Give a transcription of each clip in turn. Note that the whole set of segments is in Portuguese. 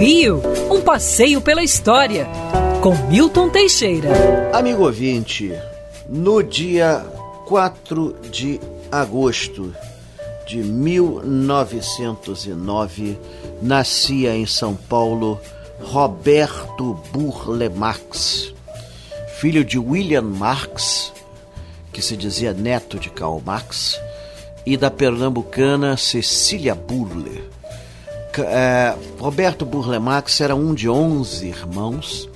Rio, um passeio pela história, com Milton Teixeira. Amigo ouvinte, no dia 4 de agosto de 1909, nascia em São Paulo Roberto Burle Marx, filho de William Marx, que se dizia neto de Karl Marx, e da pernambucana Cecília Burle. É, Roberto Burle Marx era um de 11 irmãos.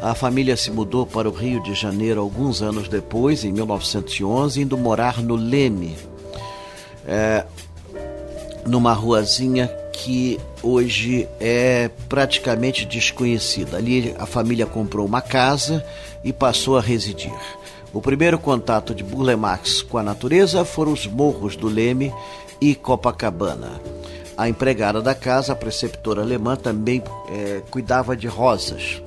A família se mudou para o Rio de Janeiro alguns anos depois, em 1911, indo morar no Leme, é, numa ruazinha que hoje é praticamente desconhecida. Ali a família comprou uma casa e passou a residir. O primeiro contato de Burle Marx com a natureza foram os morros do Leme e Copacabana. A empregada da casa, a preceptora alemã, também é, cuidava de rosas.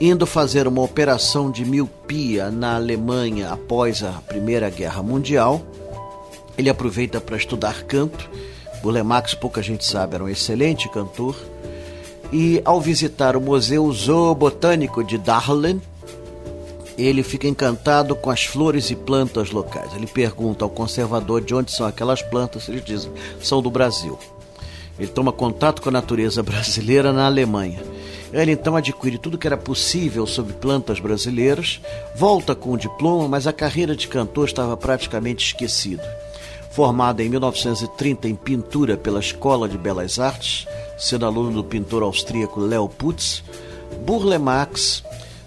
Indo fazer uma operação de miopia na Alemanha após a Primeira Guerra Mundial, ele aproveita para estudar canto. Burle Marx, pouca gente sabe, era um excelente cantor. E ao visitar o Museu Zoobotânico de Dahlem, ele fica encantado com as flores e plantas locais. Ele pergunta ao conservador de onde são aquelas plantas, eles dizem, são do Brasil. Ele toma contato com a natureza brasileira na Alemanha. Ele então adquire tudo que era possível sobre plantas brasileiras, volta com o diploma, mas a carreira de cantor estava praticamente esquecida. Formado em 1930 em pintura pela Escola de Belas Artes, sendo aluno do pintor austríaco Leo Putz, Burle Marx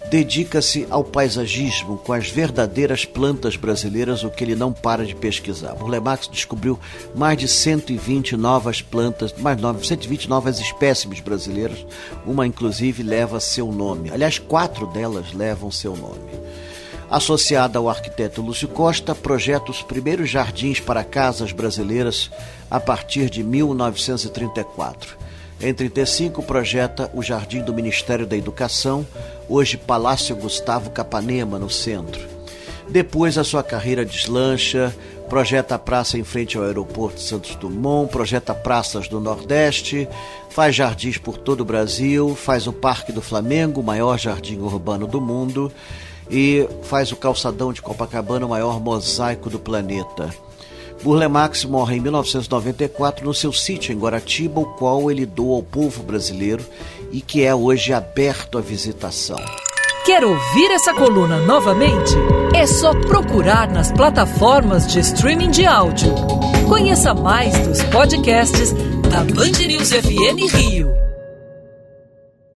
dedica-se ao paisagismo com as verdadeiras plantas brasileiras, o que ele não para de pesquisar. Burle Marx descobriu mais de 120 novas plantas, mais 120 novas espécimes brasileiras, uma inclusive leva seu nome. Aliás, quatro delas levam seu nome. Associada ao arquiteto Lúcio Costa, projeta os primeiros jardins para casas brasileiras a partir de 1934. Em 35 projeta o Jardim do Ministério da Educação, hoje Palácio Gustavo Capanema, no centro. Depois a sua carreira deslancha, projeta a praça em frente ao aeroporto Santos Dumont, projeta praças do Nordeste, faz jardins por todo o Brasil, faz o Parque do Flamengo, o maior jardim urbano do mundo, e faz o calçadão de Copacabana, o maior mosaico do planeta. Burle Marx morre em 1994 no seu sítio em Guaratiba, o qual ele doa ao povo brasileiro e que é hoje aberto à visitação. Quer ouvir essa coluna novamente? É só procurar nas plataformas de streaming de áudio. Conheça mais dos podcasts da Band News FM Rio.